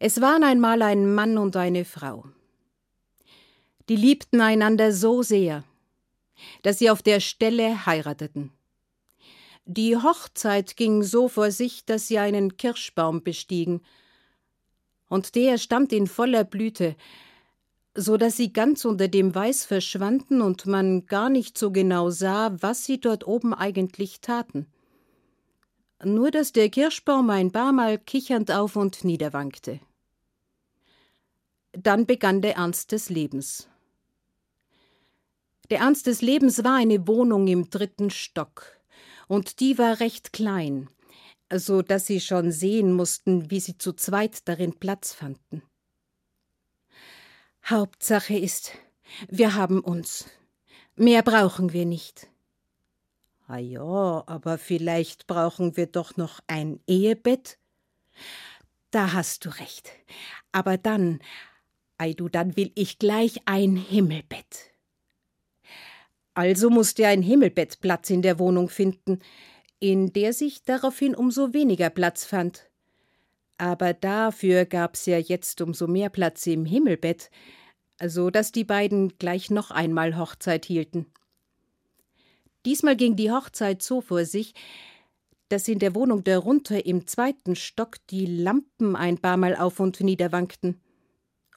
Es waren einmal ein Mann und eine Frau. Die liebten einander so sehr, dass sie auf der Stelle heirateten. Die Hochzeit ging so vor sich, dass sie einen Kirschbaum bestiegen, und der stand in voller Blüte, so dass sie ganz unter dem Weiß verschwanden und man gar nicht so genau sah, was sie dort oben eigentlich taten. Nur dass der Kirschbaum ein paar Mal kichernd auf und niederwankte. Dann begann der Ernst des Lebens. Der Ernst des Lebens war eine Wohnung im dritten Stock, und die war recht klein, so dass sie schon sehen mussten, wie sie zu zweit darin Platz fanden. Hauptsache ist, wir haben uns. Mehr brauchen wir nicht. Ah ja, aber vielleicht brauchen wir doch noch ein Ehebett. Da hast du recht. Aber dann, ei du, dann will ich gleich ein Himmelbett. Also musste ein Himmelbett Platz in der Wohnung finden, in der sich daraufhin umso weniger Platz fand. Aber dafür gab's ja jetzt umso mehr Platz im Himmelbett, so dass die beiden gleich noch einmal Hochzeit hielten. Diesmal ging die Hochzeit so vor sich, dass in der Wohnung darunter im zweiten Stock die Lampen ein paar Mal auf und nieder wankten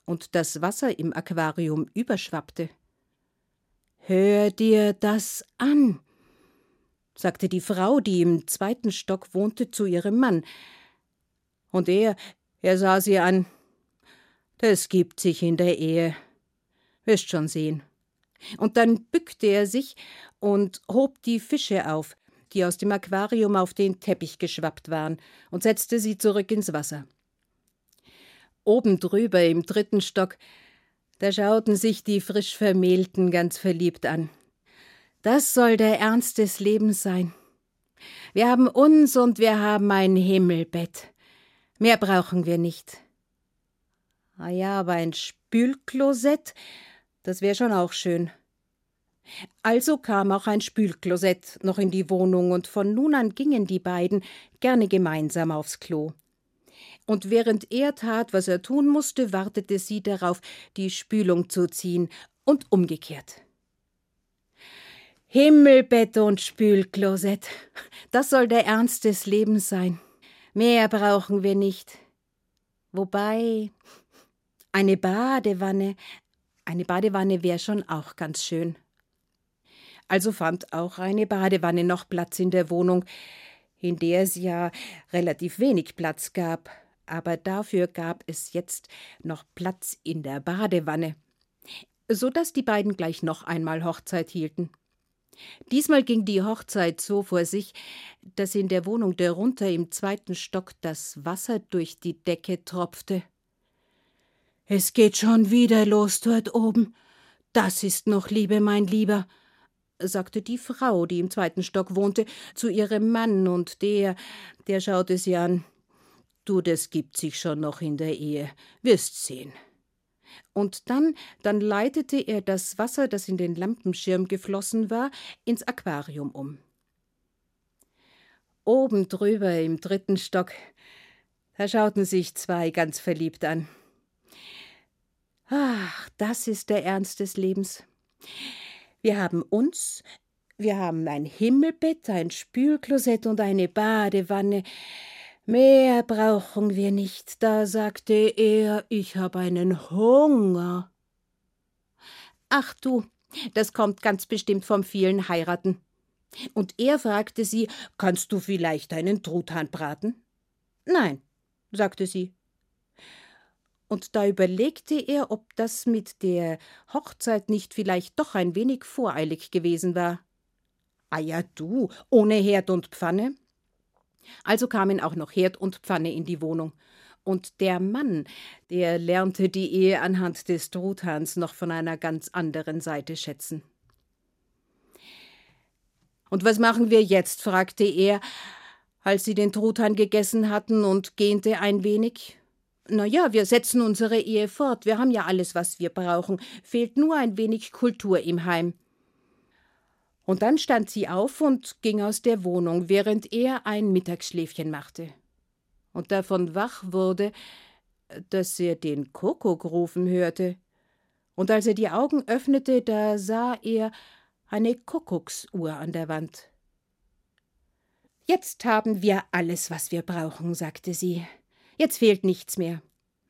und das Wasser im Aquarium überschwappte. Hör dir das an, sagte die Frau, die im zweiten Stock wohnte, zu ihrem Mann. Und er, er sah sie an. Das gibt sich in der Ehe. Wirst schon sehen. Und dann bückte er sich und hob die Fische auf, die aus dem Aquarium auf den Teppich geschwappt waren, und setzte sie zurück ins Wasser. Oben drüber im dritten Stock, da schauten sich die frisch Vermählten ganz verliebt an. Das soll der Ernst des Lebens sein. Wir haben uns und wir haben ein Himmelbett. Mehr brauchen wir nicht. Ah ja, aber ein Spülklosett das wäre schon auch schön. Also kam auch ein Spülklosett noch in die Wohnung, und von nun an gingen die beiden gerne gemeinsam aufs Klo. Und während er tat, was er tun musste, wartete sie darauf, die Spülung zu ziehen, und umgekehrt. Himmelbett und Spülklosett, das soll der Ernst des Lebens sein. Mehr brauchen wir nicht. Wobei eine Badewanne, eine Badewanne wäre schon auch ganz schön. Also fand auch eine Badewanne noch Platz in der Wohnung, in der es ja relativ wenig Platz gab, aber dafür gab es jetzt noch Platz in der Badewanne, so dass die beiden gleich noch einmal Hochzeit hielten. Diesmal ging die Hochzeit so vor sich, dass in der Wohnung darunter im zweiten Stock das Wasser durch die Decke tropfte. Es geht schon wieder los dort oben. Das ist noch Liebe, mein Lieber, sagte die Frau, die im zweiten Stock wohnte, zu ihrem Mann, und der, der schaute sie an. Du, das gibt sich schon noch in der Ehe, wirst sehen. Und dann, dann leitete er das Wasser, das in den Lampenschirm geflossen war, ins Aquarium um. Oben drüber im dritten Stock, da schauten sich zwei ganz verliebt an. Ach, das ist der Ernst des Lebens. Wir haben uns, wir haben ein Himmelbett, ein Spülklosett und eine Badewanne. Mehr brauchen wir nicht. Da sagte er, ich habe einen Hunger. Ach du, das kommt ganz bestimmt vom vielen Heiraten. Und er fragte sie, kannst du vielleicht einen Truthahn braten? Nein, sagte sie, und da überlegte er, ob das mit der Hochzeit nicht vielleicht doch ein wenig voreilig gewesen war. Ah ja, du, ohne Herd und Pfanne? Also kamen auch noch Herd und Pfanne in die Wohnung. Und der Mann, der lernte die Ehe anhand des Truthahns noch von einer ganz anderen Seite schätzen. Und was machen wir jetzt? fragte er, als sie den Truthahn gegessen hatten und gähnte ein wenig. Na ja, wir setzen unsere Ehe fort. Wir haben ja alles, was wir brauchen. Fehlt nur ein wenig Kultur im Heim. Und dann stand sie auf und ging aus der Wohnung, während er ein Mittagsschläfchen machte. Und davon wach wurde, dass er den Kuckuck rufen hörte. Und als er die Augen öffnete, da sah er eine Kuckucksuhr an der Wand. Jetzt haben wir alles, was wir brauchen, sagte sie. Jetzt fehlt nichts mehr.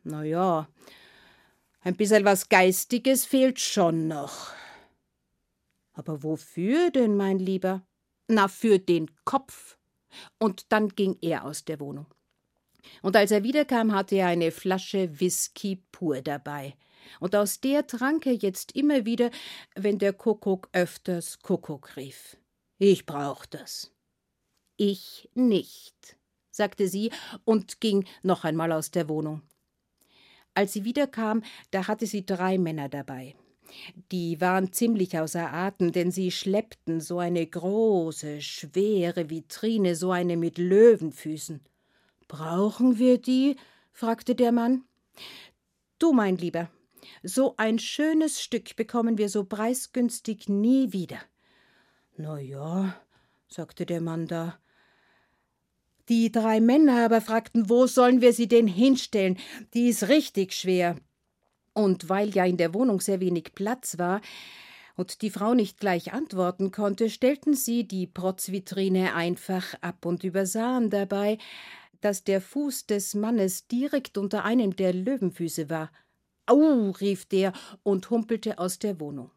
Na ja, ein bisschen was Geistiges fehlt schon noch. Aber wofür denn, mein Lieber? Na, für den Kopf. Und dann ging er aus der Wohnung. Und als er wiederkam, hatte er eine Flasche Whisky pur dabei. Und aus der trank er jetzt immer wieder, wenn der Kuckuck öfters Kuckuck rief. Ich brauch das. Ich nicht, sagte sie und ging noch einmal aus der Wohnung. Als sie wiederkam, da hatte sie drei Männer dabei. Die waren ziemlich außer Atem, denn sie schleppten so eine große, schwere Vitrine, so eine mit Löwenfüßen. Brauchen wir die? fragte der Mann. Du, mein Lieber, so ein schönes Stück bekommen wir so preisgünstig nie wieder. Na ja, sagte der Mann da. Die drei Männer aber fragten, wo sollen wir sie denn hinstellen? Die ist richtig schwer. Und weil ja in der Wohnung sehr wenig Platz war und die Frau nicht gleich antworten konnte, stellten sie die Protzvitrine einfach ab und übersahen dabei, dass der Fuß des Mannes direkt unter einem der Löwenfüße war. Au, rief der und humpelte aus der Wohnung.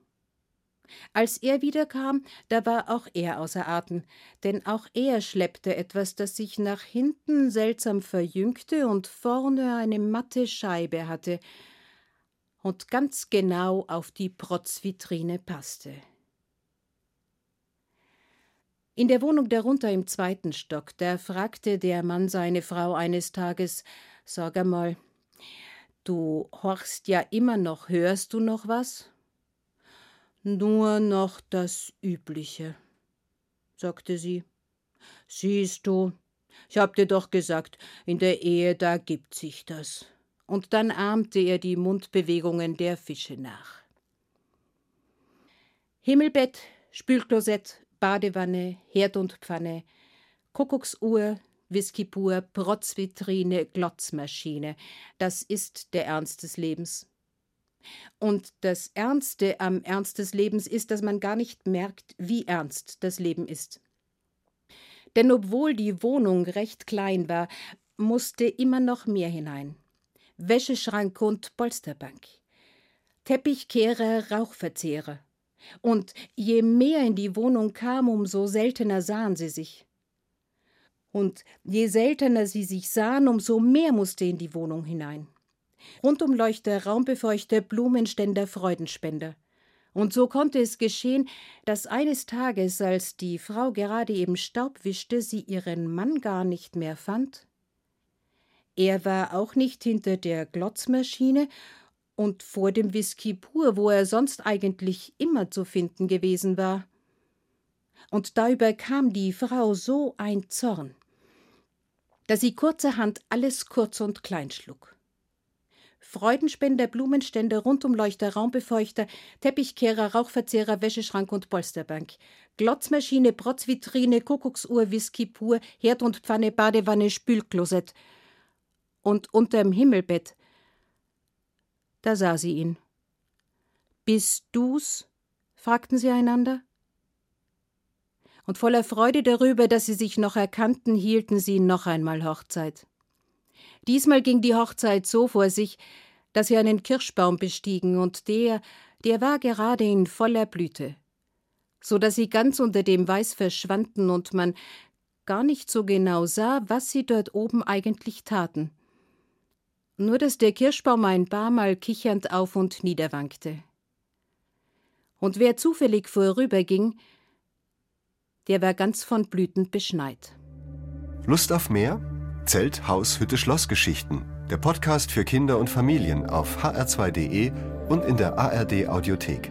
Als er wiederkam, da war auch er außer Atem, denn auch er schleppte etwas, das sich nach hinten seltsam verjüngte und vorne eine matte Scheibe hatte und ganz genau auf die Protzvitrine passte. In der Wohnung darunter im zweiten Stock, da fragte der Mann seine Frau eines Tages Sag einmal, du horchst ja immer noch, hörst du noch was? Nur noch das Übliche, sagte sie. Siehst du, ich hab dir doch gesagt, in der Ehe da gibt sich das und dann ahmte er die Mundbewegungen der Fische nach. Himmelbett, Spülklosett, Badewanne, Herd und Pfanne, Kuckucksuhr, Whiskypur, Protzvitrine, Glotzmaschine. Das ist der Ernst des Lebens. Und das Ernste am Ernst des Lebens ist, dass man gar nicht merkt, wie ernst das Leben ist. Denn obwohl die Wohnung recht klein war, musste immer noch mehr hinein. Wäscheschrank und Polsterbank. Teppichkehrer, Rauchverzehrer. Und je mehr in die Wohnung kam, umso seltener sahen sie sich. Und je seltener sie sich sahen, umso mehr musste in die Wohnung hinein. Rundumleuchter, Raumbefeuchter, Blumenständer, Freudenspender. Und so konnte es geschehen, dass eines Tages, als die Frau gerade eben Staub wischte, sie ihren Mann gar nicht mehr fand er war auch nicht hinter der Glotzmaschine und vor dem Whisky pur, wo er sonst eigentlich immer zu finden gewesen war. Und da überkam die Frau so ein Zorn, dass sie kurzerhand alles kurz und klein schlug. Freudenspender, Blumenstände, Rundumleuchter, Raumbefeuchter, Teppichkehrer, Rauchverzehrer, Wäscheschrank und Polsterbank, Glotzmaschine, Protzvitrine, Kuckucksuhr, Whisky pur, Herd und Pfanne, Badewanne, Spülklosett – und unterm Himmelbett. Da sah sie ihn. Bist du's? fragten sie einander. Und voller Freude darüber, dass sie sich noch erkannten, hielten sie noch einmal Hochzeit. Diesmal ging die Hochzeit so vor sich, dass sie einen Kirschbaum bestiegen, und der, der war gerade in voller Blüte, so dass sie ganz unter dem Weiß verschwanden und man gar nicht so genau sah, was sie dort oben eigentlich taten nur dass der Kirschbaum ein paar Mal kichernd auf und niederwankte. Und wer zufällig vorüberging, der war ganz von Blüten beschneit. Lust auf mehr? Zelt, Haus, Hütte, Schlossgeschichten. Der Podcast für Kinder und Familien auf hr2.de und in der ARD Audiothek.